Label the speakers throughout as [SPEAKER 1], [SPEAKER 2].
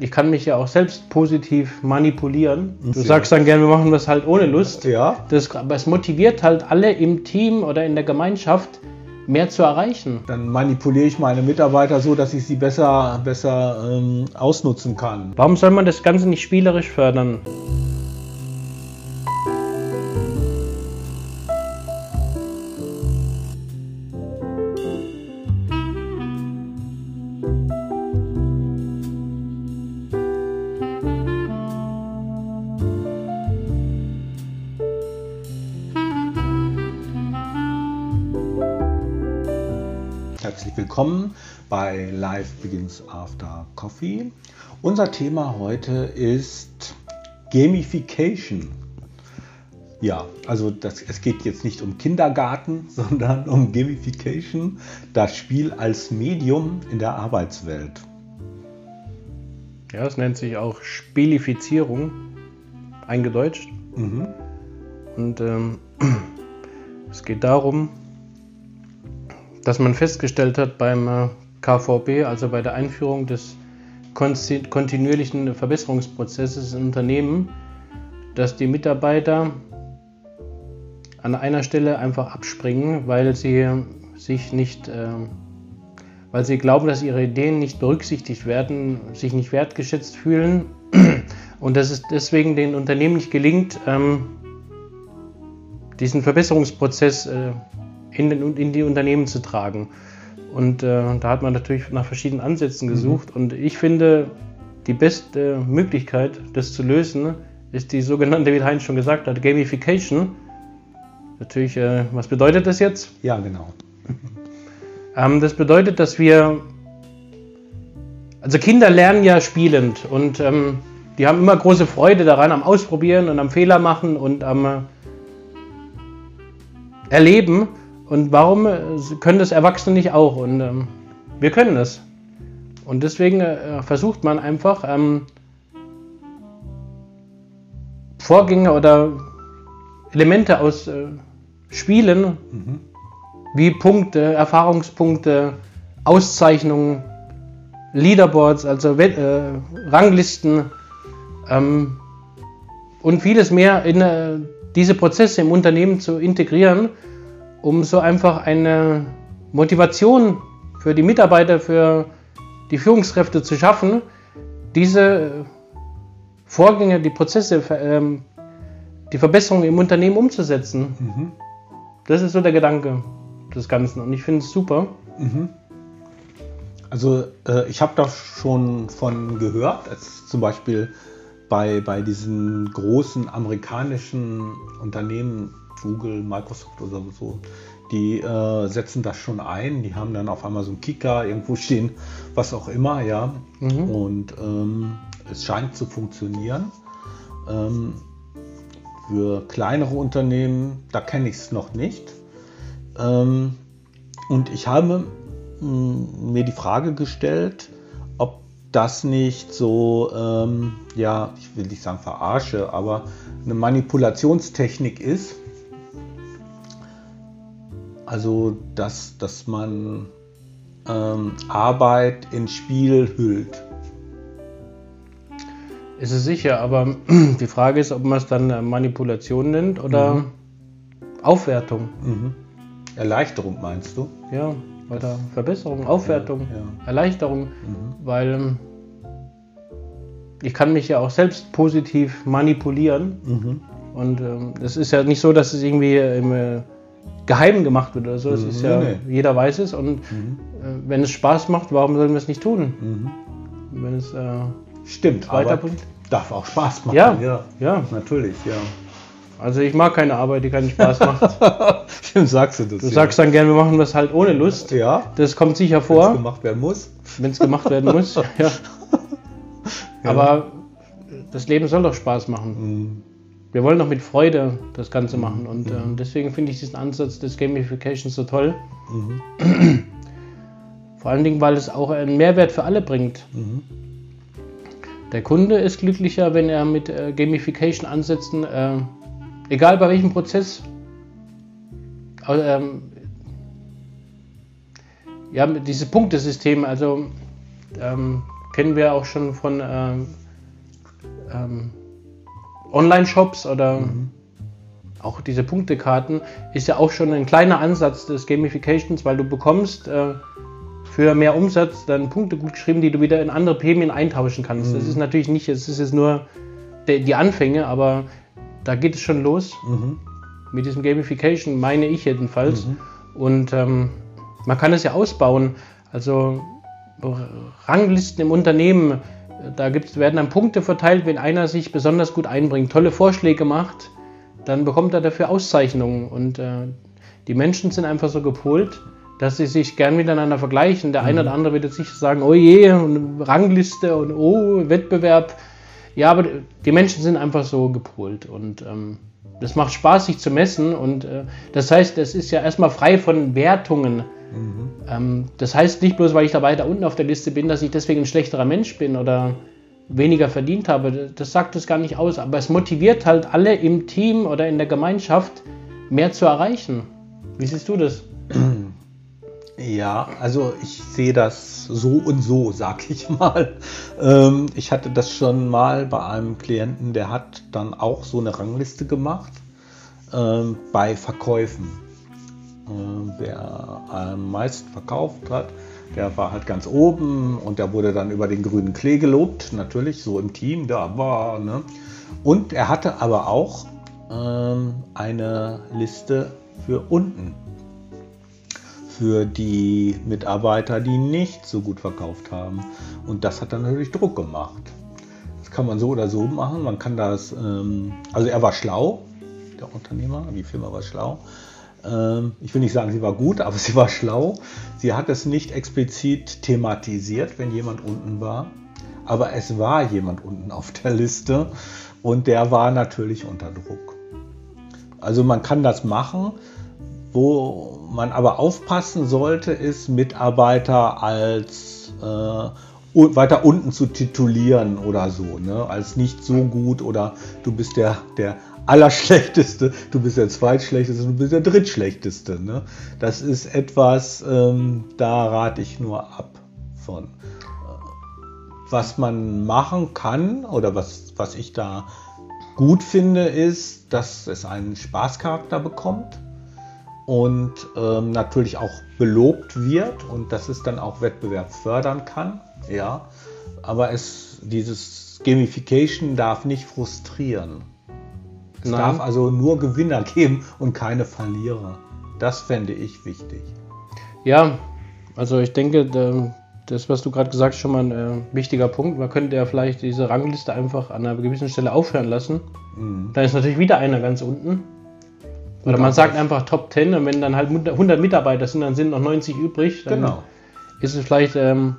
[SPEAKER 1] ich kann mich ja auch selbst positiv manipulieren. Du
[SPEAKER 2] Ja.
[SPEAKER 1] sagst dann gerne, wir machen das halt ohne Lust.
[SPEAKER 2] Ja.
[SPEAKER 1] Das, aber es motiviert halt alle im Team oder in der Gemeinschaft, mehr zu erreichen.
[SPEAKER 2] Dann manipuliere ich meine Mitarbeiter so, dass ich sie besser, besser ähm, ausnutzen kann.
[SPEAKER 1] Warum soll man das Ganze nicht spielerisch fördern?
[SPEAKER 2] Willkommen bei Life Begins After Coffee. Unser Thema heute ist Gamification. Ja, also das, es geht jetzt nicht um Kindergarten, sondern um Gamification, das Spiel als Medium in der Arbeitswelt.
[SPEAKER 1] Ja, es nennt sich auch Spielifizierung, eingedeutscht.
[SPEAKER 2] Mhm.
[SPEAKER 1] Und ähm, es geht darum, dass man festgestellt hat beim äh, KVB, also bei der Einführung des kontinuierlichen Verbesserungsprozesses im Unternehmen, dass die Mitarbeiter an einer Stelle einfach abspringen, weil sie sich nicht, äh, weil sie glauben, dass ihre Ideen nicht berücksichtigt werden, sich nicht wertgeschätzt fühlen. Und dass es deswegen den Unternehmen nicht gelingt, ähm, diesen Verbesserungsprozess äh, in, den, in die Unternehmen zu tragen. Und äh, da hat man natürlich nach verschiedenen Ansätzen gesucht. Und ich finde, die beste Möglichkeit, das zu lösen, ist die sogenannte, wie Heinz schon gesagt hat, Gamification. Natürlich, äh, was bedeutet das jetzt?
[SPEAKER 2] Ja, genau.
[SPEAKER 1] Ähm, das bedeutet, dass wir. Also Kinder lernen ja spielend und ähm, die haben immer große Freude daran, am Ausprobieren und am Fehler machen und am äh, Erleben. Und warum äh, können das Erwachsene nicht auch? Und ähm, wir können das. Und deswegen äh, versucht man einfach ähm, Vorgänge oder Elemente aus äh, Spielen wie Punkte, Erfahrungspunkte, Auszeichnungen, Leaderboards, also äh, Ranglisten ähm, und vieles mehr in äh, diese Prozesse im Unternehmen zu integrieren, um so einfach eine Motivation für die Mitarbeiter, für die Führungskräfte zu schaffen, diese Vorgänge, die Prozesse, ähm, die Verbesserungen im Unternehmen umzusetzen. Das ist so der Gedanke des Ganzen und ich finde es super.
[SPEAKER 2] Also äh, ich habe da schon von gehört, als zum Beispiel bei, bei diesen großen amerikanischen Unternehmen, Google, Microsoft oder so, die äh, setzen das schon ein. Die haben dann auf einmal so einen Kicker irgendwo stehen, was auch immer, ja. Und ähm, es scheint zu funktionieren. Ähm, für kleinere Unternehmen, da kenne ich es noch nicht. Ähm, und ich habe mh, mir die Frage gestellt, ob das nicht so, ähm, ja, ich will nicht sagen verarsche, aber eine Manipulationstechnik ist. Also, dass, dass man ähm, Arbeit in Spiel hüllt.
[SPEAKER 1] Ist es sicher, aber die Frage ist, ob man es dann äh, Manipulation nennt oder Aufwertung.
[SPEAKER 2] Erleichterung meinst du?
[SPEAKER 1] Ja, oder Verbesserung, Aufwertung,
[SPEAKER 2] ja.
[SPEAKER 1] Erleichterung, weil ähm, ich kann mich ja auch selbst positiv manipulieren. Und ähm, es ist ja nicht so, dass es irgendwie im Geheimen gemacht wird oder so. Es ist ja,
[SPEAKER 2] nee.
[SPEAKER 1] jeder weiß es. Und äh, wenn es Spaß macht, warum sollen wir es nicht tun?
[SPEAKER 2] Mhm.
[SPEAKER 1] Wenn es äh,
[SPEAKER 2] Stimmt,
[SPEAKER 1] Weiterbringt.
[SPEAKER 2] darf auch Spaß machen.
[SPEAKER 1] Ja.
[SPEAKER 2] ja,
[SPEAKER 1] ja,
[SPEAKER 2] natürlich, ja.
[SPEAKER 1] also ich mag keine Arbeit, die keinen Spaß macht.
[SPEAKER 2] Stimmt, sagst du das.
[SPEAKER 1] Du sagst dann gerne, wir machen das halt ohne Lust.
[SPEAKER 2] ja,
[SPEAKER 1] Das kommt sicher
[SPEAKER 2] wenn es
[SPEAKER 1] vor,
[SPEAKER 2] gemacht werden muss.
[SPEAKER 1] wenn es gemacht werden muss. Ja. Aber das Leben soll doch Spaß machen.
[SPEAKER 2] Mhm.
[SPEAKER 1] Wir wollen doch mit Freude das Ganze machen. Und äh, deswegen finde ich diesen Ansatz des Gamifications so toll.
[SPEAKER 2] Mhm.
[SPEAKER 1] Vor allen Dingen, weil es auch einen Mehrwert für alle bringt.
[SPEAKER 2] Mhm.
[SPEAKER 1] Der Kunde ist glücklicher, wenn er mit äh, Gamification-Ansätzen, äh, egal bei welchem Prozess, ähm, ja, mit dieses Punktesystem, also ähm, kennen wir auch schon von ähm, Online-Shops oder mhm. auch diese Punktekarten, ist ja auch schon ein kleiner Ansatz des Gamifications, weil du bekommst äh, für mehr Umsatz dann Punkte gut geschrieben, die du wieder in andere Prämien eintauschen kannst. Mhm. Das ist natürlich nicht, es ist jetzt nur de, die Anfänge, aber da geht es schon los mhm. mit diesem Gamification, meine ich jedenfalls. Mhm. Und ähm, man kann es ja ausbauen. Also Ranglisten im Unternehmen, da gibt's, werden dann Punkte verteilt, wenn einer sich besonders gut einbringt, tolle Vorschläge macht, dann bekommt er dafür Auszeichnungen. Und äh, die Menschen sind einfach so gepolt, dass sie sich gern miteinander vergleichen. Der mhm. eine oder andere wird jetzt sicher sagen, oh je, und Rangliste und oh, Wettbewerb. Ja, aber die Menschen sind einfach so gepolt und ähm, das macht Spaß, sich zu messen. Und äh, das heißt, es ist ja erstmal frei von Wertungen. Mhm. Ähm, das heißt nicht bloß, weil ich da weiter unten auf der Liste bin, dass ich deswegen ein schlechterer Mensch bin oder weniger verdient habe. Das sagt es gar nicht aus. Aber es motiviert halt alle im Team oder in der Gemeinschaft mehr zu erreichen. Wie siehst du das?
[SPEAKER 2] Ja, also ich sehe das so und so, sag ich mal. Ähm, ich hatte das schon mal bei einem Klienten, der hat dann auch so eine Rangliste gemacht ähm, bei Verkäufen. Ähm, wer am meisten verkauft hat, der war halt ganz oben und der wurde dann über den grünen Klee gelobt, natürlich so im Team, da war. Ne? Und er hatte aber auch ähm, eine Liste für unten für die Mitarbeiter, die nicht so gut verkauft haben. Und das hat dann natürlich Druck gemacht. Das kann man so oder so machen. Man kann das, ähm, also er war schlau, der Unternehmer, die Firma war schlau. Ähm, ich will nicht sagen, sie war gut, aber sie war schlau. Sie hat es nicht explizit thematisiert, wenn jemand unten war. Aber es war jemand unten auf der Liste und der war natürlich unter Druck. Also man kann das machen, wo man aber aufpassen sollte, ist Mitarbeiter als äh, weiter unten zu titulieren oder so, ne? als nicht so gut oder du bist der, der Allerschlechteste, du bist der Zweitschlechteste, du bist der Drittschlechteste. Ne? Das ist etwas, ähm, da rate ich nur ab von. Was man machen kann oder was, was ich da gut finde, ist, dass es einen Spaßcharakter bekommt und ähm, natürlich auch belobt wird und dass es dann auch Wettbewerb fördern kann. Ja, aber es, dieses Gamification darf nicht frustrieren. Es Nein. darf also nur Gewinner geben und keine Verlierer. Das fände ich wichtig.
[SPEAKER 1] Ja, also ich denke, das, was du gerade gesagt hast, schon mal ein äh, wichtiger Punkt. Man könnte ja vielleicht diese Rangliste einfach an einer gewissen Stelle aufhören lassen. Mhm. Dann ist natürlich wieder einer ganz unten. Oder man sagt einfach Top 10 und wenn dann halt 100 Mitarbeiter sind, dann sind noch 90 übrig. Genau. ist es vielleicht, ähm,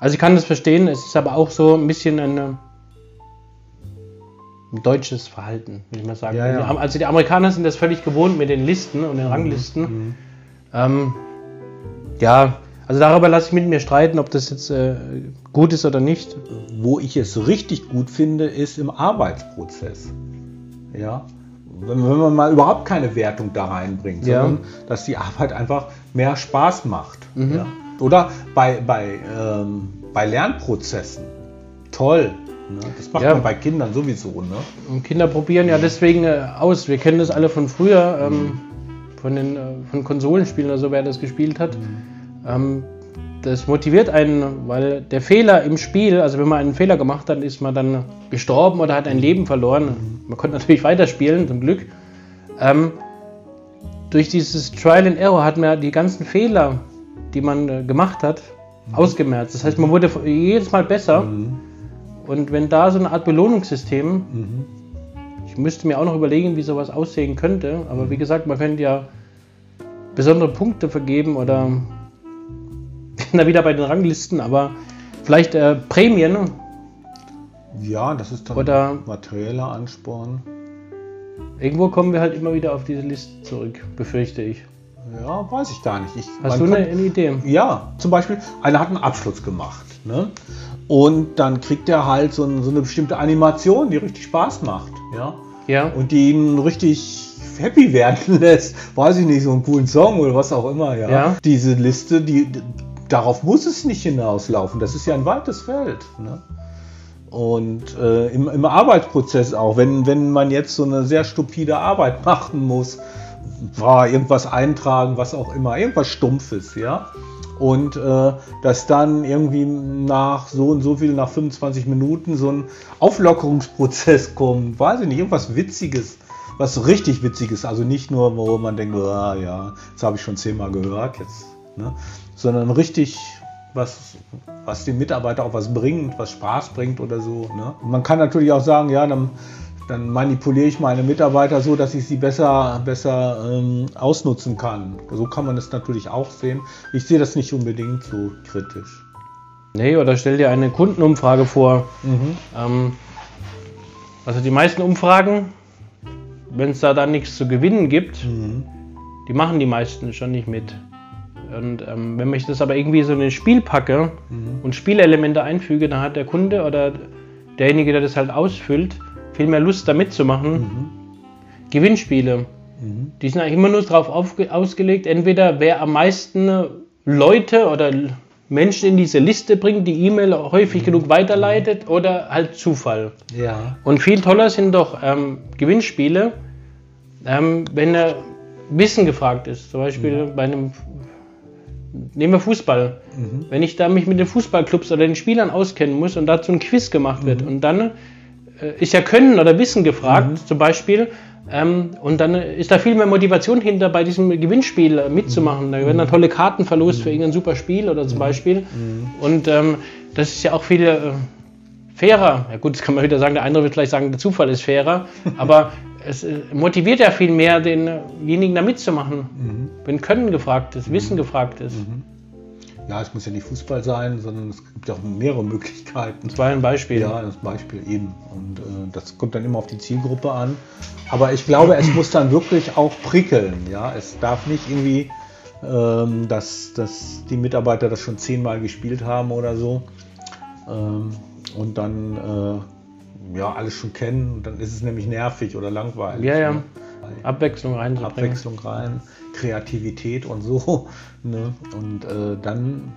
[SPEAKER 1] also ich kann das verstehen, es ist aber auch so ein bisschen ein, ein deutsches Verhalten, würde ich mal sagen. Ja, ja. Also die Amerikaner sind das völlig gewohnt mit den Listen und den mhm. Ranglisten. Mhm. Ähm, ja, also darüber lasse ich mit mir streiten, ob das jetzt äh, gut ist oder nicht.
[SPEAKER 2] Wo ich es richtig gut finde, ist im Arbeitsprozess. Ja, wenn, wenn man mal überhaupt keine Wertung da reinbringt, ja. sondern dass die Arbeit einfach mehr Spaß macht. Mhm. Ja. Oder bei, bei, ähm, bei Lernprozessen. Toll. Ne? Das macht ja. man bei Kindern sowieso. Ne?
[SPEAKER 1] Und Kinder probieren ja deswegen äh, aus. Wir kennen das alle von früher, ähm, mhm. von den äh, von Konsolenspielen oder so, wer das gespielt hat. Mhm. Ähm, das motiviert einen, weil der Fehler im Spiel, also wenn man einen Fehler gemacht hat, ist man dann gestorben oder hat ein Leben verloren. Man konnte natürlich weiterspielen, zum Glück. Ähm, durch dieses Trial and Error hat man die ganzen Fehler, die man äh, gemacht hat, mhm. ausgemerzt. Das heißt, man wurde jedes Mal besser. Mhm. Und wenn da so eine Art Belohnungssystem, mhm. ich müsste mir auch noch überlegen, wie sowas aussehen könnte, aber wie gesagt, man könnte ja besondere Punkte vergeben oder bin da wieder bei den Ranglisten, aber vielleicht äh, Prämien.
[SPEAKER 2] Ja, das ist dann Oder materieller Ansporn.
[SPEAKER 1] Irgendwo kommen wir halt immer wieder auf diese Liste zurück, befürchte ich.
[SPEAKER 2] Ja, weiß ich gar nicht. Ich,
[SPEAKER 1] Hast du eine, eine, Idee?
[SPEAKER 2] Ja, zum Beispiel, einer hat einen Abschluss gemacht. Ne? Und dann kriegt er halt so, ein, so, eine bestimmte Animation, die richtig Spaß macht. Ja. ja. Und die ihn richtig happy werden lässt. Weiß ich nicht, so einen coolen Song oder was auch immer. Ja. ja. Diese Liste, die darauf muss es nicht hinauslaufen. Das ist ja ein weites Feld. Ne? Und äh, im, im, Arbeitsprozess auch, wenn, wenn man jetzt so eine sehr stupide Arbeit machen muss, war irgendwas eintragen, was auch immer, irgendwas Stumpfes, ja. Und äh, dass dann irgendwie nach so und so viel, nach 25 Minuten so ein Auflockerungsprozess kommt, weiß ich nicht, irgendwas Witziges, was richtig Witziges, also nicht nur, wo man denkt, ah, ja, das habe ich schon zehnmal gehört, jetzt, ne? sondern richtig was, was dem Mitarbeiter auch was bringt, was Spaß bringt oder so. Ne? Man kann natürlich auch sagen, ja, dann, dann manipuliere ich meine Mitarbeiter so, dass ich sie besser, besser ähm, ausnutzen kann. So kann man es natürlich auch sehen. Ich sehe das nicht unbedingt so kritisch.
[SPEAKER 1] Nee, oder stell dir eine Kundenumfrage vor. Mhm. Ähm, also die meisten Umfragen, wenn es da dann nichts zu gewinnen gibt, mhm. die machen die meisten schon nicht mit. Und ähm, wenn ich das aber irgendwie so in ein Spiel packe mhm. und Spielelemente einfüge, dann hat der Kunde oder derjenige, der das halt ausfüllt, viel mehr Lust da mitzumachen. Mhm. Gewinnspiele, mhm. die sind eigentlich immer nur darauf ausgelegt, entweder wer am meisten Leute oder Menschen in diese Liste bringt, die E-Mail häufig genug weiterleitet oder halt Zufall.
[SPEAKER 2] Ja.
[SPEAKER 1] Und viel toller sind doch ähm, Gewinnspiele, ähm, wenn er Wissen gefragt ist. Zum Beispiel mhm. bei einem nehmen wir Fußball. Mhm. Wenn ich da mich mit den Fußballclubs oder den Spielern auskennen muss und dazu ein Quiz gemacht wird mhm. und dann äh, ist ja Können oder Wissen gefragt, mhm. zum Beispiel, ähm, und dann ist da viel mehr Motivation hinter, bei diesem Gewinnspiel äh, mitzumachen. Da werden dann tolle Karten verlost für irgendein super Spiel oder zum Beispiel. Und ähm, das ist ja auch viel äh, fairer. Ja gut, das kann man wieder sagen, der andere wird vielleicht sagen, der Zufall ist fairer, aber es äh, motiviert ja viel mehr, denjenigen da mitzumachen. Mhm. Wenn Können gefragt ist, Wissen mhm. gefragt ist. Mhm.
[SPEAKER 2] Ja, es muss ja nicht Fußball sein, sondern es gibt ja auch mehrere Möglichkeiten.
[SPEAKER 1] Das war ein Beispiel.
[SPEAKER 2] Ja, das Beispiel eben. Und äh, das kommt dann immer auf die Zielgruppe an. Aber ich glaube, es muss dann wirklich auch prickeln. Ja, es darf nicht irgendwie, ähm, dass, dass die Mitarbeiter das schon zehnmal gespielt haben oder so. Ähm, und dann äh, ja, alles schon kennen, dann ist es nämlich nervig oder langweilig.
[SPEAKER 1] Ja, ja. Ne? Abwechslung rein.
[SPEAKER 2] Abwechslung rein, Kreativität und so. Ne? Und äh, dann,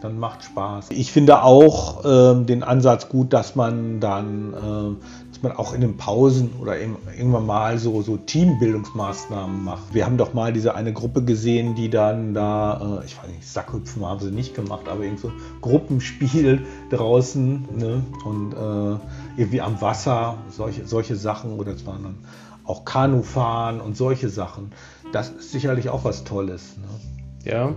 [SPEAKER 2] dann macht Spaß. Ich finde auch äh, den Ansatz gut, dass man dann äh, man auch in den Pausen oder irgendwann mal so, so Teambildungsmaßnahmen macht. Wir haben doch mal diese eine Gruppe gesehen, die dann da, äh, ich weiß nicht, Sackhüpfen haben sie nicht gemacht, aber irgend so Gruppenspiel draußen ne? und äh, irgendwie am Wasser, solche, solche Sachen oder es waren dann auch Kanufahren und solche Sachen. Das ist sicherlich auch was Tolles. Ne?
[SPEAKER 1] Ja.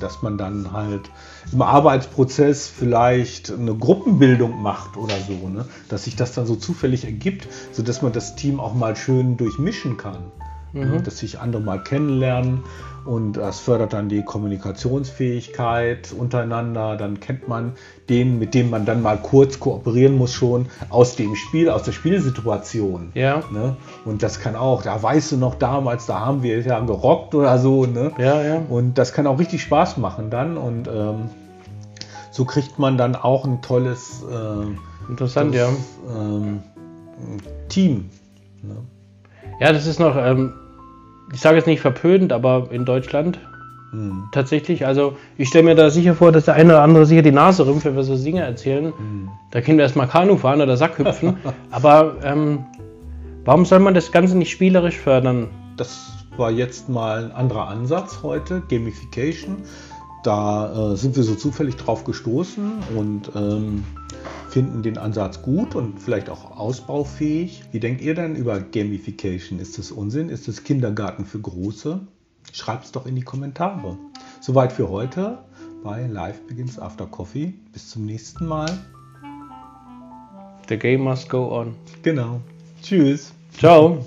[SPEAKER 2] Dass man dann halt im Arbeitsprozess vielleicht eine Gruppenbildung macht oder so, ne? dass sich das dann so zufällig ergibt, sodass man das Team auch mal schön durchmischen kann. Ne? Mhm. Dass sich andere mal kennenlernen und das fördert dann die Kommunikationsfähigkeit untereinander. Dann kennt man den, mit dem man dann mal kurz kooperieren muss, schon aus dem Spiel, aus der Spielsituation.
[SPEAKER 1] Ja.
[SPEAKER 2] Ne? Und das kann auch, da weißt du noch damals, da haben wir ja gerockt oder so. Ne?
[SPEAKER 1] Ja, ja.
[SPEAKER 2] Und das kann auch richtig Spaß machen dann. Und ähm, so kriegt man dann auch ein tolles,
[SPEAKER 1] äh, Interessant, tolles,
[SPEAKER 2] ja. Ähm, Team. Ne?
[SPEAKER 1] Ja, das ist noch. Ähm ich sage jetzt nicht verpönt, aber in Deutschland hm. tatsächlich. Also ich stelle mir da sicher vor, dass der eine oder andere sicher die Nase rümpft, wenn wir so Dinge erzählen. Hm. Da können wir erstmal Kanu fahren oder Sack hüpfen. aber ähm, warum soll man das Ganze nicht spielerisch fördern?
[SPEAKER 2] Das war jetzt mal ein anderer Ansatz heute, Gamification. Da äh, sind wir so zufällig drauf gestoßen und ähm, finden den Ansatz gut und vielleicht auch ausbaufähig. Wie denkt ihr denn über Gamification? Ist das Unsinn? Ist das Kindergarten für Große? Schreibt es doch in die Kommentare. Soweit für heute bei Live Begins After Coffee. Bis zum nächsten Mal.
[SPEAKER 1] The game must go on.
[SPEAKER 2] Genau. Tschüss.
[SPEAKER 1] Ciao.